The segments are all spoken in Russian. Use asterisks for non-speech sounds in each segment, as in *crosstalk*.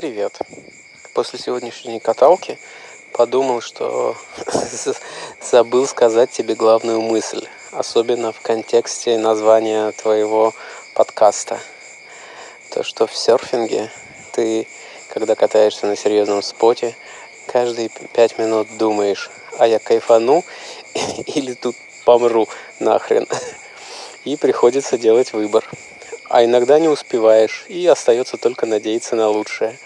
Привет. После сегодняшней каталки подумал, что *laughs* забыл сказать тебе главную мысль, особенно в контексте названия твоего подкаста. То, что в серфинге ты, когда катаешься на серьезном споте, каждые пять минут думаешь, а я кайфану *laughs* или тут помру нахрен. *laughs* И приходится делать выбор. А иногда не успеваешь, и остается только надеяться на лучшее.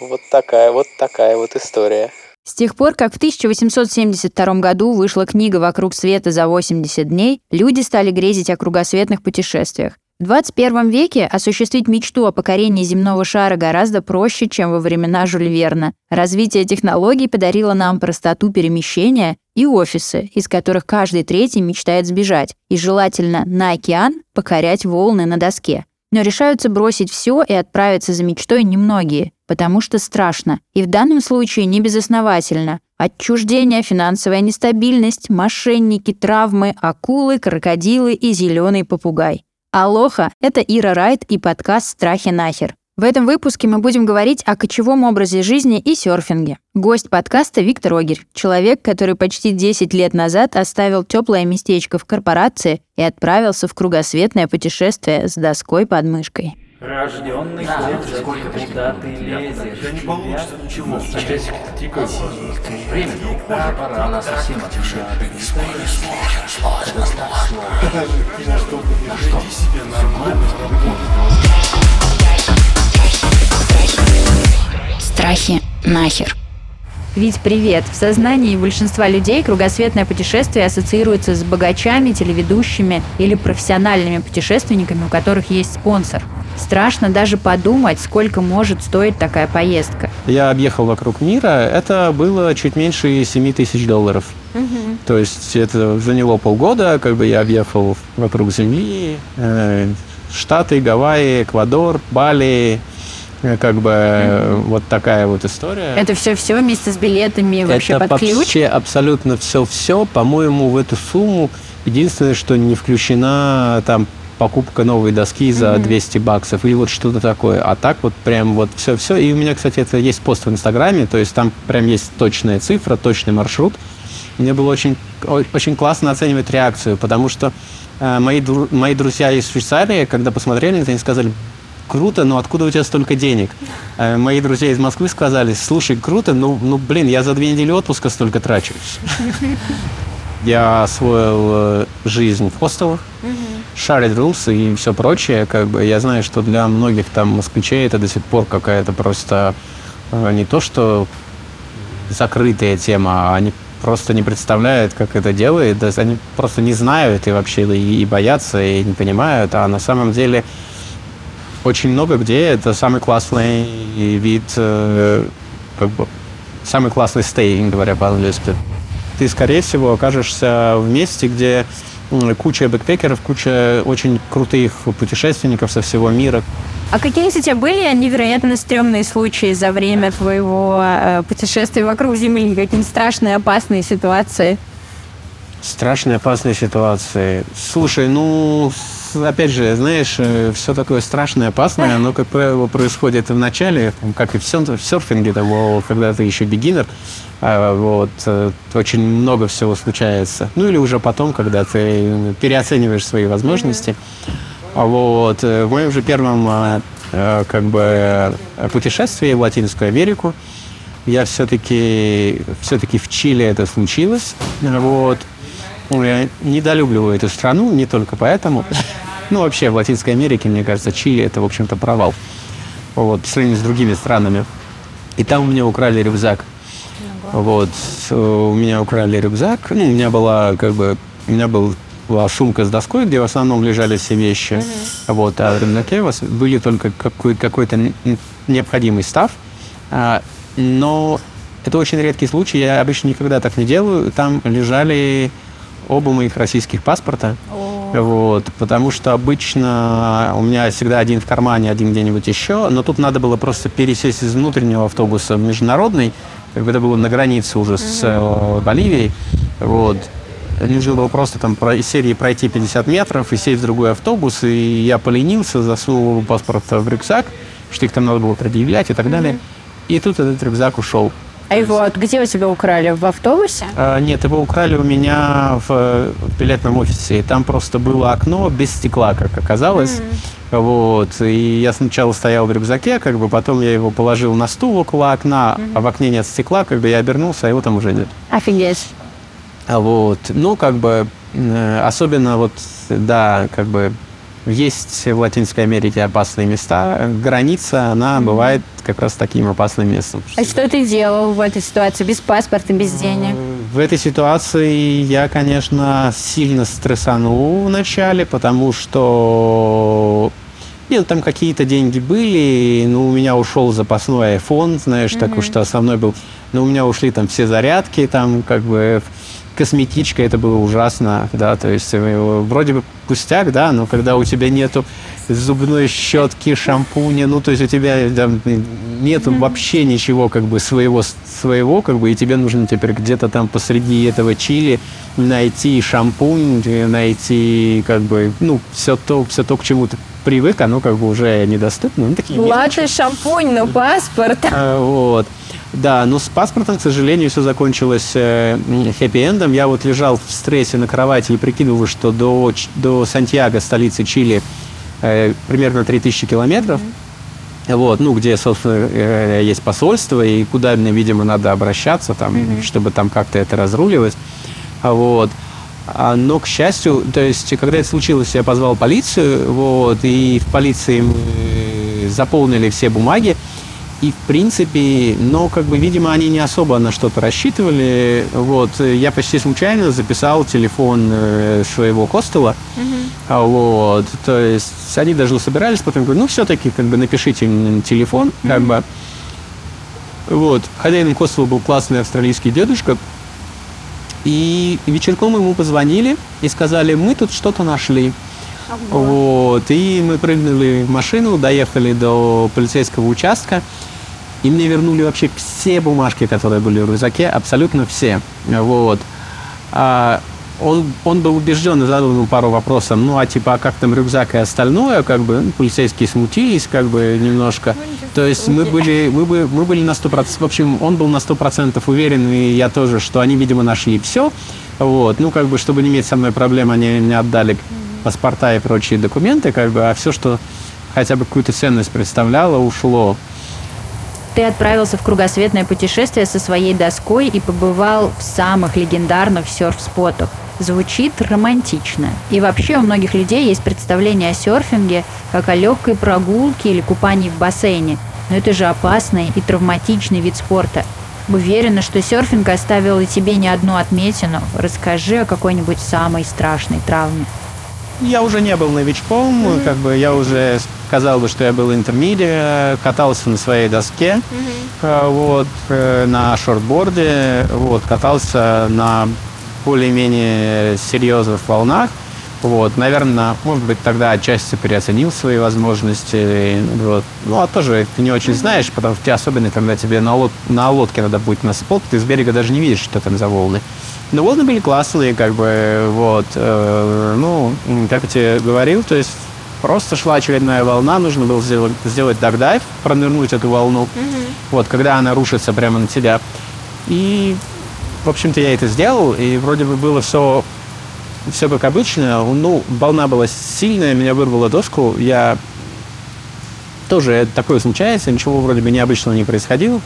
Вот такая вот такая вот история. С тех пор, как в 1872 году вышла книга «Вокруг света за 80 дней», люди стали грезить о кругосветных путешествиях. В 21 веке осуществить мечту о покорении земного шара гораздо проще, чем во времена Жюль Верна. Развитие технологий подарило нам простоту перемещения и офисы, из которых каждый третий мечтает сбежать, и желательно на океан покорять волны на доске. Но решаются бросить все и отправиться за мечтой немногие, потому что страшно. И в данном случае не безосновательно. Отчуждение, финансовая нестабильность, мошенники, травмы, акулы, крокодилы и зеленый попугай. Алоха – это Ира Райт и подкаст «Страхи нахер». В этом выпуске мы будем говорить о кочевом образе жизни и серфинге. Гость подкаста Виктор Огерь, человек, который почти 10 лет назад оставил теплое местечко в корпорации и отправился в кругосветное путешествие с доской под мышкой. Рожденный да, год, сколько куда ты лезешь. Да не получится ничего. А часик тикает. Время. Пора, пора. Она совсем отвечает. Не сможешь, сможешь, сможешь, сможешь. Веди себя нормально, Страхи нахер. Вить, привет! В сознании большинства людей кругосветное путешествие ассоциируется с богачами, телеведущими или профессиональными путешественниками, у которых есть спонсор – Страшно даже подумать, сколько может стоить такая поездка. Я объехал вокруг мира. Это было чуть меньше 7 тысяч долларов. Угу. То есть это заняло полгода, как бы я объехал вокруг Земли, э, Штаты, Гавайи, Эквадор, Бали, как бы mm вот такая вот история. Это все-все вместе с билетами вообще Это под ключ? вообще абсолютно все-все. По-моему, в эту сумму единственное, что не включена там покупка новой доски за mm-hmm. 200 баксов или вот что-то такое. А так вот прям вот все-все. И у меня, кстати, это есть пост в Инстаграме, то есть там прям есть точная цифра, точный маршрут. Мне было очень, очень классно оценивать реакцию, потому что э, мои, мои друзья из Швейцарии, когда посмотрели это, они сказали, круто, но откуда у тебя столько денег? Э, мои друзья из Москвы сказали, слушай, круто, ну, ну блин, я за две недели отпуска столько трачу. *laughs* Я освоил э, жизнь в хостелах, шарит рулс и все прочее. Как бы я знаю, что для многих там москвичей это до сих пор какая-то просто э, не то, что закрытая тема, а они просто не представляют, как это делает. Они просто не знают и вообще и, и боятся, и не понимают. А на самом деле очень много где это самый классный вид, э, как бы, самый классный стей, говоря по-английски ты, скорее всего, окажешься в месте, где куча бэкпекеров, куча очень крутых путешественников со всего мира. А какие, кстати, были невероятно стрёмные случаи за время твоего э, путешествия вокруг Земли? Какие-нибудь страшные, опасные ситуации? Страшные, опасные ситуации. Слушай, ну, опять же, знаешь, э, все такое страшное, опасное, оно, как правило, происходит в начале, как и в серфинге, того, когда ты еще бегинер, а, вот, э, очень много всего случается. Ну или уже потом, когда ты переоцениваешь свои возможности. А вот, э, в моем же первом как бы путешествии в Латинскую Америку я все-таки все-таки в Чили это случилось. Вот. Я недолюбливаю эту страну, не только поэтому. Ну, вообще, в Латинской Америке, мне кажется, Чили – это, в общем-то, провал. Вот, по сравнению с другими странами. И там у меня украли рюкзак. Вот, у меня украли рюкзак. Ну, у меня была, как бы, у меня был была сумка с доской, где в основном лежали все вещи. Mm-hmm. Вот, а в рюкзаке у вас были только какой- какой-то необходимый став. А, но это очень редкий случай, я обычно никогда так не делаю. Там лежали оба моих российских паспорта. Вот, потому что обычно у меня всегда один в кармане, один где-нибудь еще, но тут надо было просто пересесть из внутреннего автобуса в международный, как бы это было на границе уже с э, Боливией, вот. Нужно было просто там из серии пройти 50 метров и сесть в другой автобус, и я поленился, засунул паспорт в рюкзак, что их там надо было предъявлять и так далее. И тут этот рюкзак ушел. А его где вы тебя украли? В автобусе? А, нет, его украли у меня в, в билетном офисе. И там просто было окно без стекла, как оказалось. Mm-hmm. Вот. И я сначала стоял в рюкзаке, как бы потом я его положил на стул около окна, mm-hmm. а в окне нет стекла, как бы я обернулся, а его там уже нет. Офигеть. Вот. Ну, как бы, э, особенно вот, да, как бы есть в Латинской Америке опасные места. Граница, она бывает как раз таким опасным местом. А что ты делал в этой ситуации без паспорта, без денег? В этой ситуации я, конечно, сильно стрессанул вначале, потому что нет, там какие-то деньги были, ну, у меня ушел запасной iPhone, знаешь, mm-hmm. так что основной был. Но у меня ушли там все зарядки, там как бы косметичка, это было ужасно, да, то есть э, вроде бы пустяк, да, но когда у тебя нету зубной щетки, шампуня, ну, то есть у тебя там нету mm-hmm. вообще ничего как бы своего, своего, как бы, и тебе нужно теперь где-то там посреди этого чили найти шампунь, найти как бы, ну, все то, все то, к чему ты привык, оно как бы уже недоступно. Ну, такие Ладно, шампунь, но паспорт. А, вот. Да, но с паспортом, к сожалению, все закончилось э, хэппи-эндом. Я вот лежал в стрессе на кровати и прикидывал, что до, до Сантьяго, столицы Чили, э, примерно 3000 километров. Mm-hmm. Вот, ну, где, собственно, э, есть посольство, и куда мне, видимо, надо обращаться, там, mm-hmm. чтобы там как-то это разруливать. Вот. А, но, к счастью, то есть, когда это случилось, я позвал полицию, вот, и в полиции мы заполнили все бумаги. И, в принципе, но, как бы, видимо, они не особо на что-то рассчитывали. Вот, я почти случайно записал телефон э, своего хостела. Uh-huh. Вот, то есть они даже собирались, потом говорю, ну, все-таки, как бы, напишите мне телефон, uh-huh. как бы. Вот, хозяином хостела был классный австралийский дедушка. И вечерком ему позвонили и сказали, мы тут что-то нашли. Вот, и мы прыгнули в машину, доехали до полицейского участка, и мне вернули вообще все бумажки, которые были в рюкзаке, абсолютно все. Вот. А он, он был убежден и задал ему пару вопросов. Ну, а типа, а как там рюкзак и остальное? Как бы ну, полицейские смутились, как бы немножко. Ну, То есть мы были, мы, бы, мы были на 100%. В общем, он был на 100% уверен, и я тоже, что они, видимо, нашли все. Вот. Ну, как бы, чтобы не иметь со мной проблем, они мне отдали паспорта и прочие документы, как бы, а все, что хотя бы какую-то ценность представляло, ушло. Ты отправился в кругосветное путешествие со своей доской и побывал в самых легендарных серф-спотах. Звучит романтично. И вообще у многих людей есть представление о серфинге как о легкой прогулке или купании в бассейне. Но это же опасный и травматичный вид спорта. Уверена, что серфинг оставил и тебе не одну отметину. Расскажи о какой-нибудь самой страшной травме я уже не был новичком, mm-hmm. как бы я уже сказал бы, что я был интермедиа, катался на своей доске, mm-hmm. вот, э, на шортборде, вот, катался на более-менее серьезных волнах. Вот, наверное, может быть, тогда отчасти переоценил свои возможности. Вот. Ну, а тоже ты не очень знаешь, потому что особенно, когда тебе на, лод, на лодке надо будет на спот, ты с берега даже не видишь, что там за волны. Но волны были классные, как бы, вот. Э, ну, как я тебе говорил, то есть просто шла очередная волна, нужно было сделать, сделать дагдайв, пронырнуть эту волну, mm-hmm. вот, когда она рушится прямо на тебя. И, в общем-то, я это сделал, и вроде бы было все, все как обычно. Ну, волна была сильная, меня вырвало доску, я тоже такое случается, ничего вроде бы необычного не происходило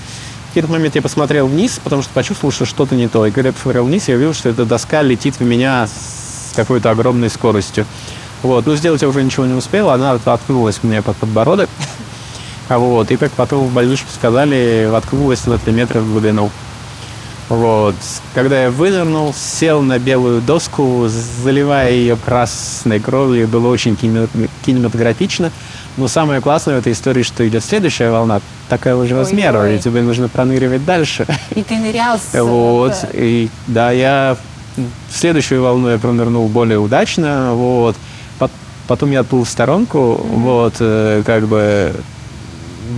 какой-то момент я посмотрел вниз, потому что почувствовал, что что-то не то. И когда я посмотрел вниз, я увидел, что эта доска летит в меня с какой-то огромной скоростью. Вот. Но сделать я уже ничего не успел, она откнулась мне под подбородок. А вот. И как потом в больничке сказали, воткнулась на 3 метра в глубину. Вот. Когда я вынырнул, сел на белую доску, заливая ее красной кровью, было очень кинематографично. Но самое классное в этой истории, что идет следующая волна, такая же размера, и тебе нужно проныривать дальше. И ты нырял с... *laughs* Вот, и да, я в следующую волну я пронырнул более удачно, вот. Потом я отплыл в сторонку, mm-hmm. вот, э, как бы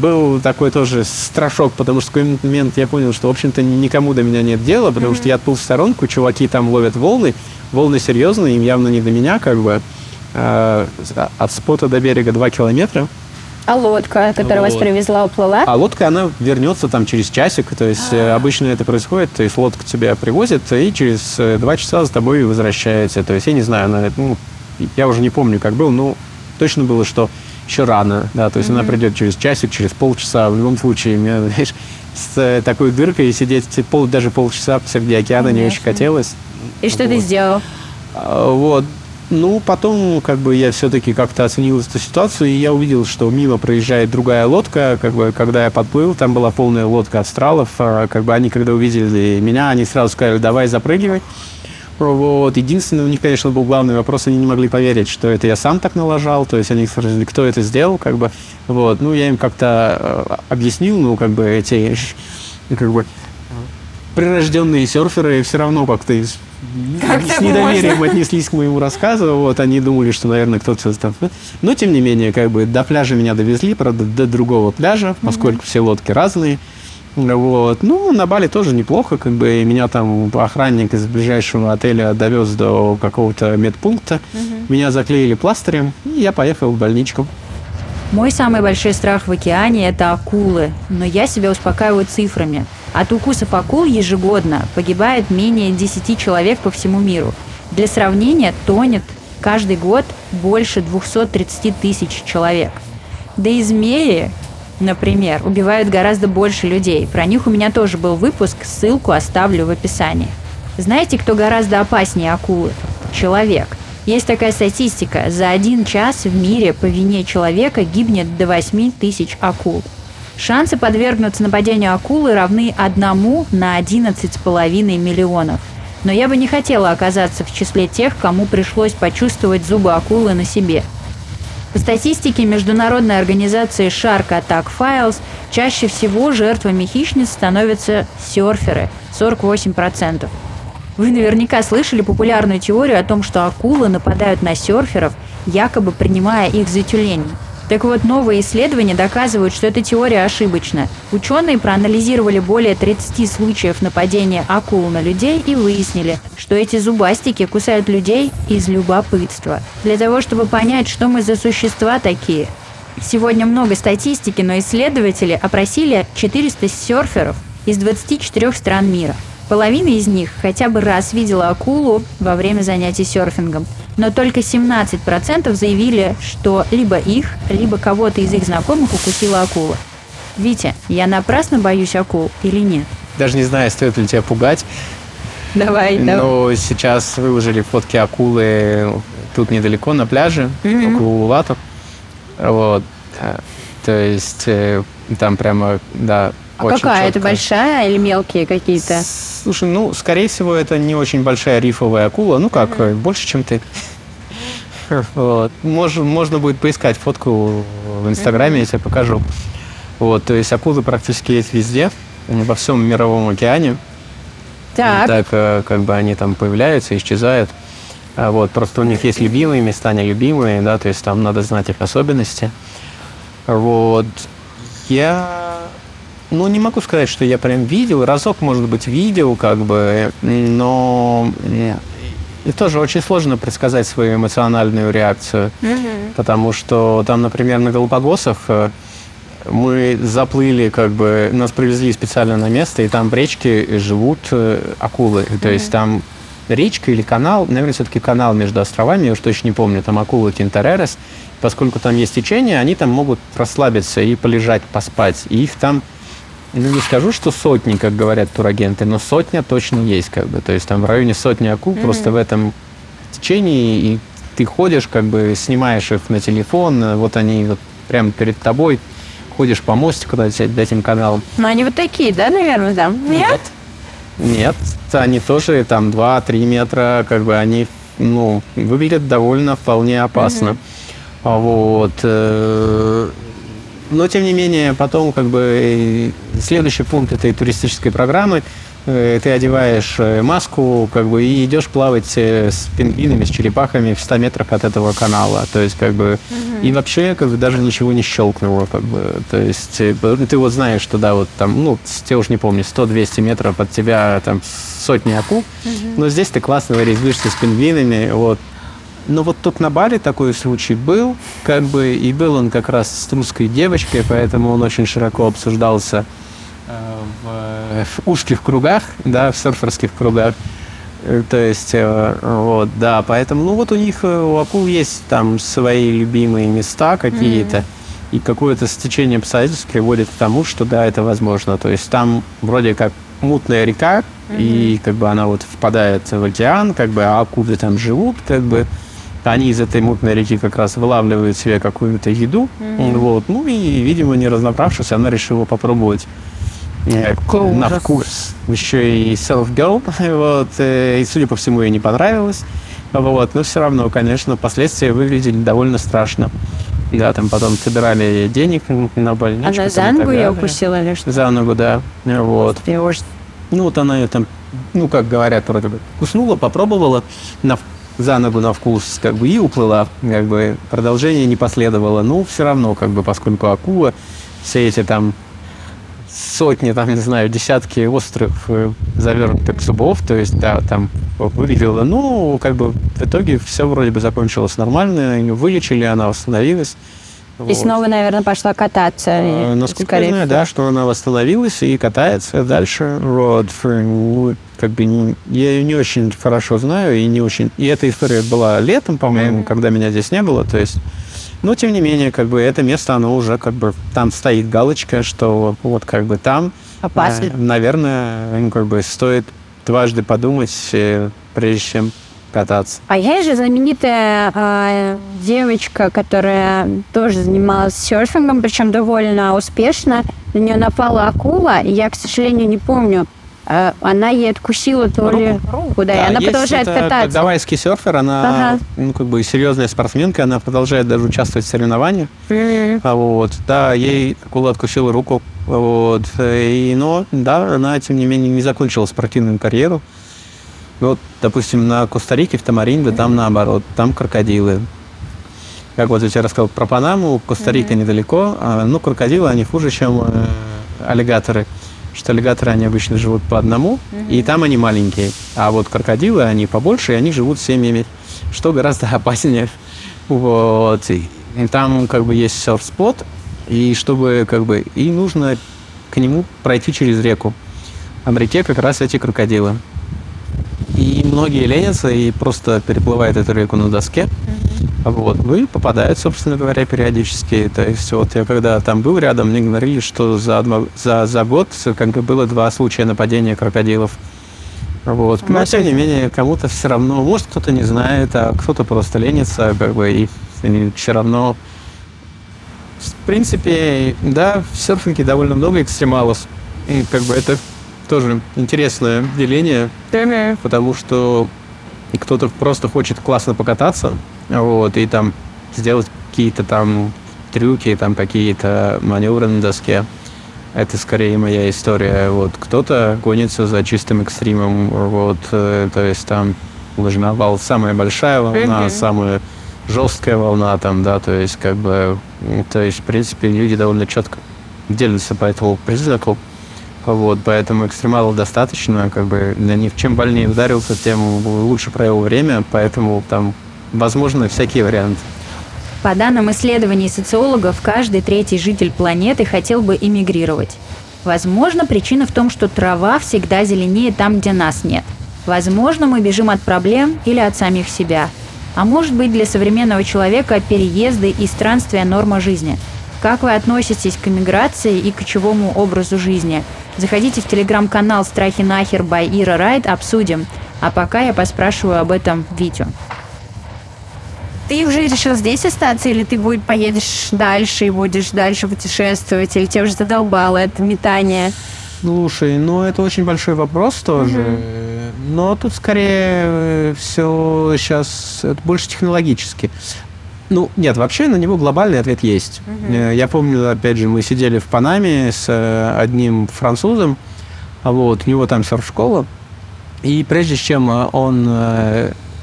был такой тоже страшок, потому что в какой-то момент я понял, что, в общем-то, никому до меня нет дела, потому mm-hmm. что я отплыл в сторонку, чуваки там ловят волны, волны серьезные, им явно не до меня, как бы. Э, от спота до берега 2 километра. А лодка, которая вот. вас привезла, уплыла? А лодка, она вернется там через часик. То есть А-а-а. обычно это происходит, то есть лодка тебя привозит, и через два часа за тобой возвращается. То есть я не знаю, она, ну, я уже не помню, как был, но точно было, что еще рано, да, то есть mm-hmm. она придет через часик, через полчаса, в любом случае, мне, *laughs* знаешь, с э, такой дыркой сидеть пол, даже полчаса посреди океана Конечно. не очень хотелось. И что вот. ты сделал? А, вот, ну, потом, как бы, я все-таки как-то оценил эту ситуацию, и я увидел, что мимо проезжает другая лодка, как бы, когда я подплыл, там была полная лодка австралов, а, как бы, они, когда увидели меня, они сразу сказали, давай запрыгивай. Вот. Единственное, у них, конечно, был главный вопрос, они не могли поверить, что это я сам так налажал, то есть они спросили, кто это сделал, как бы, вот. Ну, я им как-то э, объяснил, ну, как бы, эти, как бы, прирожденные серферы все равно как-то как с недоверием можно? отнеслись к моему рассказу. Вот, они думали, что, наверное, кто-то там... Но, тем не менее, как бы до пляжа меня довезли, правда, до другого пляжа, поскольку mm-hmm. все лодки разные. Вот. Ну, на Бали тоже неплохо, как бы меня там охранник из ближайшего отеля довез до какого-то медпункта. Угу. Меня заклеили пластырем, и я поехал в больничку. Мой самый большой страх в океане – это акулы, но я себя успокаиваю цифрами. От укусов акул ежегодно погибает менее 10 человек по всему миру. Для сравнения, тонет каждый год больше 230 тысяч человек. Да и змеи, например, убивают гораздо больше людей. Про них у меня тоже был выпуск, ссылку оставлю в описании. Знаете, кто гораздо опаснее акулы? Человек. Есть такая статистика. За один час в мире по вине человека гибнет до 8 тысяч акул. Шансы подвергнуться нападению акулы равны одному на 11,5 миллионов. Но я бы не хотела оказаться в числе тех, кому пришлось почувствовать зубы акулы на себе – по статистике международной организации Shark Attack Files, чаще всего жертвами хищниц становятся серферы – 48%. Вы наверняка слышали популярную теорию о том, что акулы нападают на серферов, якобы принимая их за тюленей. Так вот, новые исследования доказывают, что эта теория ошибочна. Ученые проанализировали более 30 случаев нападения акул на людей и выяснили, что эти зубастики кусают людей из любопытства. Для того, чтобы понять, что мы за существа такие. Сегодня много статистики, но исследователи опросили 400 серферов из 24 стран мира – Половина из них хотя бы раз видела акулу во время занятий серфингом, но только 17% заявили, что либо их, либо кого-то из их знакомых укусила акула. Витя, я напрасно боюсь акул или нет? Даже не знаю, стоит ли тебя пугать. Давай, Но давай. сейчас выложили фотки акулы тут недалеко на пляже, mm-hmm. около Улатов. Вот. То есть э, там прямо, да, а какая четко. это большая или мелкие какие-то? Слушай, ну, скорее всего, это не очень большая рифовая акула. Ну как, mm-hmm. больше, чем ты. *laughs* Вот. Мож, можно будет поискать фотку в Инстаграме, mm-hmm. я тебе покажу. Вот, то есть акулы практически есть везде, во всем мировом океане. Так. Так, э, как бы они там появляются, исчезают. А вот, просто у них есть любимые места, нелюбимые, да, то есть там надо знать их особенности. Вот. Я ну, не могу сказать, что я прям видел. Разок, может быть, видел, как бы, но и тоже очень сложно предсказать свою эмоциональную реакцию, mm-hmm. потому что там, например, на Галапагосах э, мы заплыли, как бы нас привезли специально на место, и там в речке живут э, акулы. Mm-hmm. То есть там речка или канал, наверное, все-таки канал между островами, я уж точно не помню, там акулы Тинтеререс. Поскольку там есть течение, они там могут расслабиться и полежать, поспать. И их там ну, не скажу, что сотни, как говорят турагенты, но сотня точно есть, как бы. То есть там в районе сотни акул mm-hmm. просто в этом течении, и ты ходишь, как бы снимаешь их на телефон, вот они вот прямо перед тобой, ходишь по мостику над этим каналом. Ну, они вот такие, да, наверное, там? Нет? Нет, они тоже там 2-3 метра, как бы они, ну, выглядят довольно вполне опасно. Mm-hmm. Вот. Но, тем не менее, потом как бы следующий пункт этой туристической программы э, ты одеваешь э, маску, как бы, и идешь плавать э, с пингвинами, с черепахами в 100 метрах от этого канала. То есть, как бы, угу. и вообще, как бы, даже ничего не щелкнуло, как бы. То есть, ты вот знаешь, что, да, вот там, ну, я уж не помню, 100-200 метров от тебя там сотни акул, угу. но здесь ты классно резвишься с пингвинами, вот, Но вот тут на Бали такой случай был, как бы, и был он как раз с русской девочкой, поэтому он очень широко обсуждался э, в, в узких кругах, да, в серферских кругах. Э, то есть, э, вот, да, поэтому, ну вот у них, э, у акул есть там свои любимые места какие-то, mm-hmm. и какое-то стечение обстоятельств приводит к тому, что да, это возможно. То есть там вроде как мутная река, mm-hmm. и как бы она вот впадает в океан, как бы, а акулы там живут, как бы, они из этой мутной реки как раз вылавливают себе какую-то еду, mm-hmm. вот, ну и, видимо, не разобравшись, она решила попробовать Cool. на вкус. Еще и self-girl, *laughs* вот, э, и, судя по всему, ей не понравилось. Вот, но все равно, конечно, последствия выглядели довольно страшно. Да, там потом собирали денег на больничку. Она за ногу ее укусила или что? За ногу, да. Вот. Ну, вот она ее там, ну, как говорят, вроде бы, куснула, попробовала на, за ногу на вкус, как бы, и уплыла. Как бы продолжение не последовало. Ну, все равно, как бы, поскольку акула, все эти там сотни, там, не знаю, десятки острых э, завернутых зубов, то есть, да, там выглядело, ну, как бы в итоге все вроде бы закончилось нормально, вылечили, она восстановилась. И вот. снова, наверное, пошла кататься. А, насколько я знаю, да, что она восстановилась и катается дальше. Вот, как бы я ее не очень хорошо знаю и не очень. И эта история была летом, по-моему, mm-hmm. когда меня здесь не было. То есть но, тем не менее, как бы это место, оно уже как бы там стоит галочка, что вот как бы там, Опасно. Э, наверное, как бы стоит дважды подумать, э, прежде чем кататься. А есть же знаменитая э, девочка, которая тоже занималась серфингом, причем довольно успешно. На нее напала акула, и я, к сожалению, не помню, а она ей откусила то ли куда, да, и она продолжает кататься. Гавайский серфер, она ага. ну, как бы серьезная спортсменка, она продолжает даже участвовать в соревнованиях. Mm-hmm. Вот, да, ей акула откусила руку. Вот, и, но, да, она, тем не менее, не закончила спортивную карьеру. Вот, допустим, на Коста-Рике, в Тамаринде, mm-hmm. там наоборот, там крокодилы. Как вот я тебе рассказал про Панаму, Коста-Рика mm-hmm. недалеко, а, ну, крокодилы, они хуже, чем э, аллигаторы что аллигаторы, они обычно живут по одному, угу. и там они маленькие. А вот крокодилы, они побольше, и они живут семьями, что гораздо *laughs* опаснее. Вот. И, и там как бы есть серф-спот, и чтобы как бы... И нужно к нему пройти через реку. А в реке как раз эти крокодилы. Многие ленятся и просто переплывают эту реку на доске. Вот. Ну и попадают, собственно говоря, периодически. То есть вот я когда там был рядом, мне говорили, что за, одно, за, за год как бы было два случая нападения крокодилов. Вот. Но тем не менее, кому-то все равно, может кто-то не знает, а кто-то просто ленится, как бы, и, и все равно. В принципе, да, в серфинге довольно много экстремалов. И как бы это тоже интересное деление, потому что кто-то просто хочет классно покататься, вот, и там сделать какие-то там трюки, там какие-то маневры на доске. Это скорее моя история. Вот кто-то гонится за чистым экстримом, вот, э, то есть там лыжная волна самая большая волна, самая жесткая волна там, да, то есть как бы, то есть в принципе люди довольно четко делятся по этому признаку. Вот, поэтому экстремалов достаточно, как бы для них чем больнее ударился, тем лучше провел время, поэтому там возможны всякие варианты. По данным исследований социологов, каждый третий житель планеты хотел бы эмигрировать. Возможно, причина в том, что трава всегда зеленее там, где нас нет. Возможно, мы бежим от проблем или от самих себя. А может быть, для современного человека переезды и странствия – норма жизни. Как вы относитесь к эмиграции и к кочевому образу жизни – Заходите в телеграм-канал «Страхи нахер» by Ира Райт, обсудим. А пока я поспрашиваю об этом Витю. Ты уже решил здесь остаться, или ты будет, поедешь дальше и будешь дальше путешествовать, или тебе уже задолбало это метание? Слушай, ну это очень большой вопрос тоже. Угу. Но тут скорее э, все сейчас это больше технологически. Ну, нет, вообще на него глобальный ответ есть. Угу. Я помню, опять же, мы сидели в Панаме с э, одним французом, а вот, у него там серф-школа, и прежде чем э, он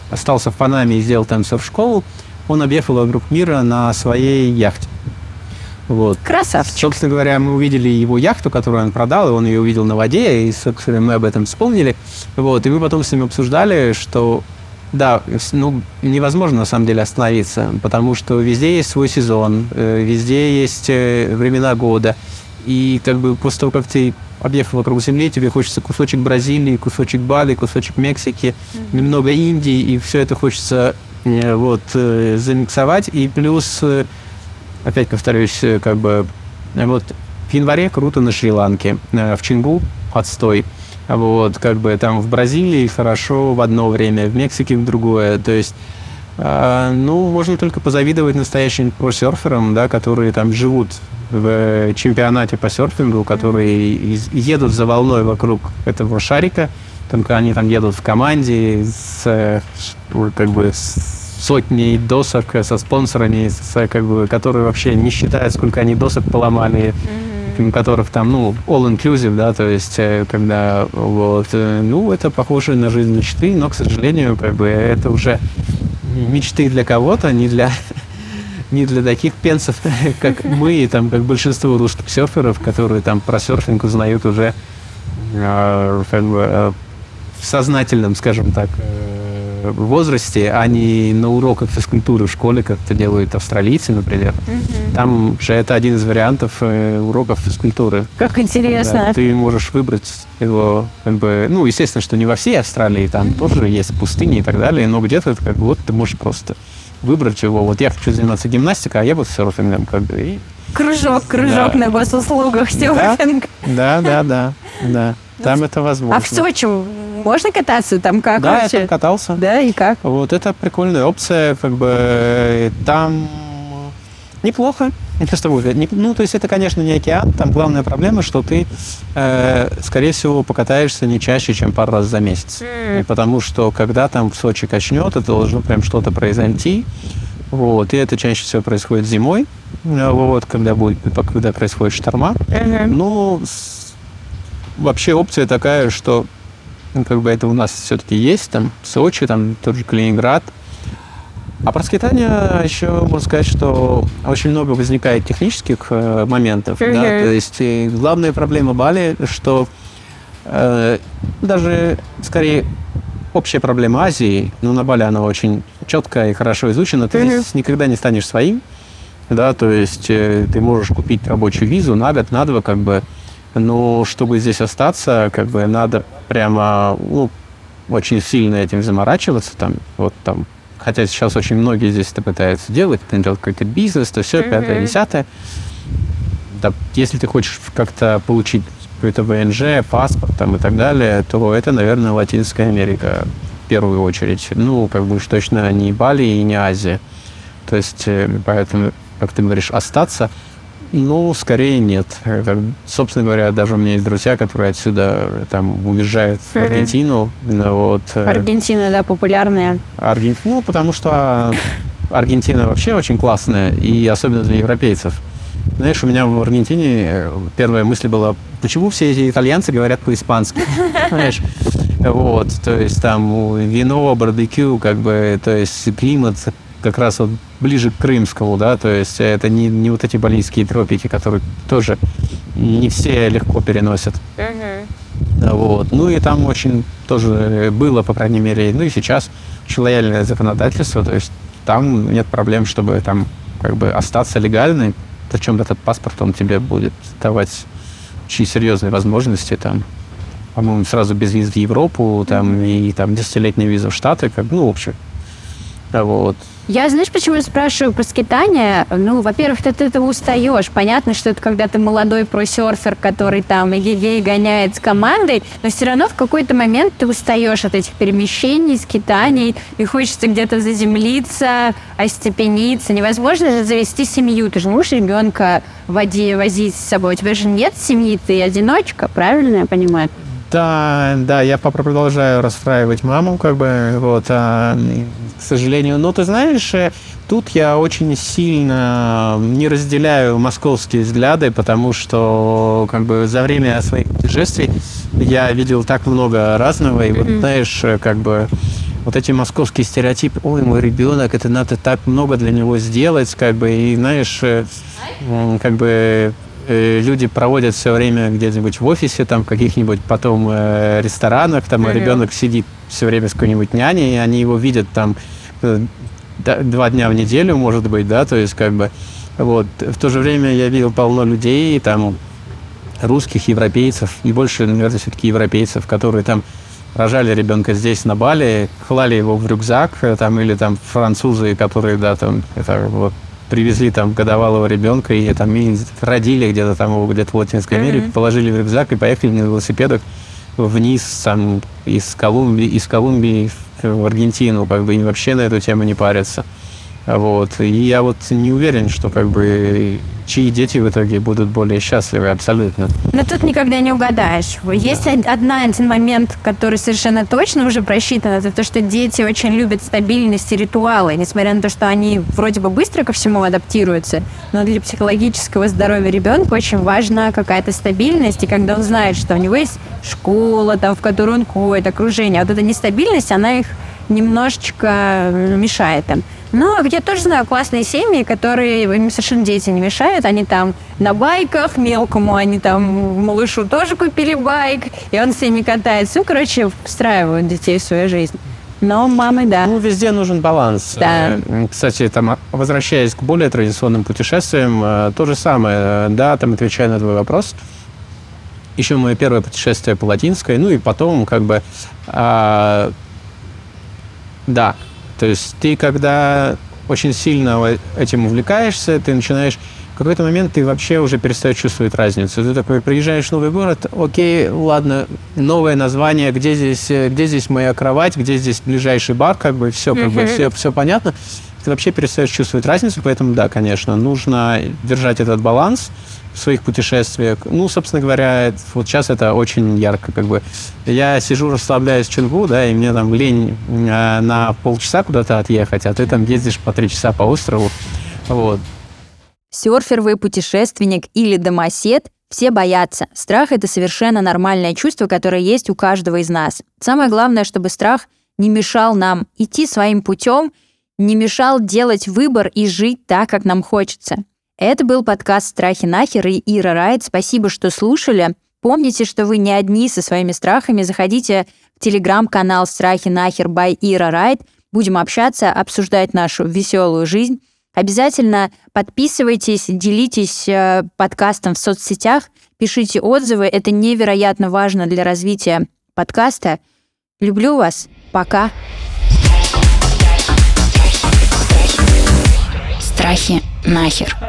остался в Панаме и сделал там серф-школу, он объехал вокруг мира на своей яхте. Вот. Красавчик. Собственно говоря, мы увидели его яхту, которую он продал, и он ее увидел на воде, и, собственно, мы об этом вспомнили. Вот. И мы потом с ним обсуждали, что Да, ну, невозможно на самом деле остановиться, потому что везде есть свой сезон, э, везде есть э, времена года. И как бы после того, как ты объехал вокруг Земли, тебе хочется кусочек Бразилии, кусочек Бали, кусочек Мексики, mm-hmm. немного Индии, и все это хочется э, вот замиксовать. И плюс, опять повторюсь, как бы вот в январе круто на Шри-Ланке, в Чингу отстой. Вот, как бы там в Бразилии хорошо в одно время, в Мексике в другое. То есть, э, ну, можно только позавидовать настоящим просерферам, да, которые там живут в чемпионате по серфингу, которые едут за волной вокруг этого шарика, только они там едут в команде с, как бы, сотней досок со спонсорами, с, как бы, которые вообще не считают, сколько они досок поломали. Mm-hmm которых там, ну, all-inclusive, да, то есть, э, когда, вот, э, ну, это похоже на жизнь мечты, но, к сожалению, как бы, это уже мечты для кого-то, не для *laughs* не для таких пенсов, *laughs* как мы, и там, как большинство русских серферов, которые там про серфинг узнают уже э, как бы, в сознательном, скажем так, возрасте, а не на уроках физкультуры в школе, как это делают австралийцы, например. Угу. Там же это один из вариантов э, уроков физкультуры. Как интересно. Да, ты можешь выбрать его, как бы, ну, естественно, что не во всей Австралии, там тоже есть пустыни и так далее, но где-то как бы, вот ты можешь просто выбрать его. Вот я хочу заниматься гимнастикой, а я буду серфингом, как бы. И... Кружок, кружок да. на госуслугах, серфинг. Да, да, да, да. Там это возможно. А в Сочи можно кататься там как да, вообще? я там катался. Да, и как? Вот это прикольная опция, как бы там неплохо. Это что будет? Ну, то есть это, конечно, не океан. Там главная проблема, что ты, э, скорее всего, покатаешься не чаще, чем пару раз за месяц. Mm. потому что когда там в Сочи качнет, это должно прям что-то произойти. Вот, и это чаще всего происходит зимой, вот, когда, будет, когда происходит шторма. Mm-hmm. Ну, с, вообще опция такая, что ну, как бы это у нас все-таки есть, там Сочи, там тот же Калининград. А про скитание еще можно сказать, что очень много возникает технических э, моментов. Mm-hmm. Да? То есть главная проблема Бали, что э, даже скорее общая проблема Азии, но на Бали она очень четкая и хорошо изучена, ты mm-hmm. никогда не станешь своим. Да, то есть э, ты можешь купить рабочую визу на год, на два, как бы, но чтобы здесь остаться, как бы надо прямо ну, очень сильно этим заморачиваться. Там, вот там, хотя сейчас очень многие здесь это пытаются делать, это делать какой-то бизнес, то все, mm-hmm. пятое, десятое. Да, если ты хочешь как-то получить какой-то ВНЖ, паспорт там, и так далее, то это, наверное, Латинская Америка в первую очередь. Ну, как бы уж точно не Бали и не Азия. То есть, э, поэтому, как ты говоришь, остаться – ну, скорее нет. Это, собственно говоря, даже у меня есть друзья, которые отсюда там уезжают в Аргентину. Mm-hmm. Вот. Э, Аргентина, да, популярная. Арген... Ну, потому что Аргентина вообще очень классная, и особенно для европейцев. Знаешь, у меня в Аргентине э, первая мысль была, почему все эти итальянцы говорят по-испански? *laughs* Знаешь, вот, то есть там вино, барбекю, как бы, то есть климат как раз вот ближе к Крымскому, да, то есть это не, не вот эти балийские тропики, которые тоже не все легко переносят. Uh-huh. Вот. Ну и там очень тоже было, по крайней мере, ну и сейчас очень лояльное законодательство, то есть там нет проблем, чтобы там как бы остаться легальным, причем этот паспорт, он тебе будет давать очень серьезные возможности там, по-моему, сразу без виз в Европу, там, и там десятилетняя виза в Штаты, как, ну, в общем. Вот. Я, знаешь, почему спрашиваю про скитание? Ну, во-первых, ты от этого устаешь. Понятно, что это когда ты молодой просерфер, который там эгегей гоняет с командой, но все равно в какой-то момент ты устаешь от этих перемещений, скитаний, и хочется где-то заземлиться, остепениться. Невозможно же завести семью. Ты же можешь ребенка води, возить с собой. У тебя же нет семьи, ты одиночка, правильно я понимаю? Да, да, я продолжаю расстраивать маму, как бы, вот, а, к сожалению. Но ты знаешь, э, тут я очень сильно не разделяю московские взгляды, потому что, как бы, за время своих путешествий я видел так много разного, и вот, знаешь, э, как бы, вот эти московские стереотипы, ой, мой ребенок, это надо так много для него сделать, как бы, и знаешь, э, как бы люди проводят все время где-нибудь в офисе, там, в каких-нибудь потом э, ресторанах, там, mm-hmm. ребенок сидит все время с какой-нибудь няней, и они его видят там э, два дня в неделю, может быть, да, то есть как бы вот. В то же время я видел полно людей, там, русских, европейцев, и больше, наверное, все-таки европейцев, которые там рожали ребенка здесь, на Бали, клали его в рюкзак, э, там, или там французы, которые, да, там, это вот, привезли там годовалого ребенка и там и родили где-то там где-то в Латинской mm-hmm. Америке, положили в рюкзак и поехали на велосипедах вниз там из Колумбии, из Колумбии в Аргентину, как бы и вообще на эту тему не парятся. Вот. И я вот не уверен, что как бы чьи дети в итоге будут более счастливы абсолютно. Но тут никогда не угадаешь. Есть да. одна, один момент, который совершенно точно уже просчитан, это то, что дети очень любят стабильность и ритуалы, несмотря на то, что они вроде бы быстро ко всему адаптируются, но для психологического здоровья ребенка очень важна какая-то стабильность, и когда он знает, что у него есть школа, там, в которую он ходит, окружение, вот эта нестабильность, она их немножечко мешает им. Но я тоже знаю классные семьи, которые им совершенно дети не мешают. Они там на байках, мелкому они там малышу тоже купили байк, и он с ними катается. Ну, короче, встраивают детей в свою жизнь. Но мамы, да. Ну, везде нужен баланс. Да. Э, кстати, там, возвращаясь к более традиционным путешествиям, э, то же самое. Да, там, отвечая на твой вопрос, еще мое первое путешествие по Латинской, ну и потом, как бы, а, да, то есть ты, когда очень сильно этим увлекаешься, ты начинаешь в какой-то момент ты вообще уже перестаешь чувствовать разницу. Ты такой приезжаешь в новый город, окей, ладно, новое название, где здесь, где здесь моя кровать, где здесь ближайший бар, как бы все, как бы все, *laughs* все понятно. Ты вообще перестаешь чувствовать разницу, поэтому да, конечно, нужно держать этот баланс в своих путешествиях. Ну, собственно говоря, вот сейчас это очень ярко, как бы. Я сижу, расслабляюсь в Чингу, да, и мне там лень на полчаса куда-то отъехать, а ты там ездишь по три часа по острову, вот. Серфер вы, путешественник или домосед – все боятся. Страх – это совершенно нормальное чувство, которое есть у каждого из нас. Самое главное, чтобы страх не мешал нам идти своим путем, не мешал делать выбор и жить так, как нам хочется. Это был подкаст «Страхи нахер» и Ира Райт. Спасибо, что слушали. Помните, что вы не одни со своими страхами. Заходите в телеграм-канал «Страхи нахер» by Ира Райт. Будем общаться, обсуждать нашу веселую жизнь. Обязательно подписывайтесь, делитесь э, подкастом в соцсетях, пишите отзывы. Это невероятно важно для развития подкаста. Люблю вас. Пока. Страхи нахер. *laughs*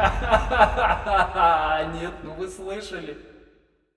Нет, ну вы слышали.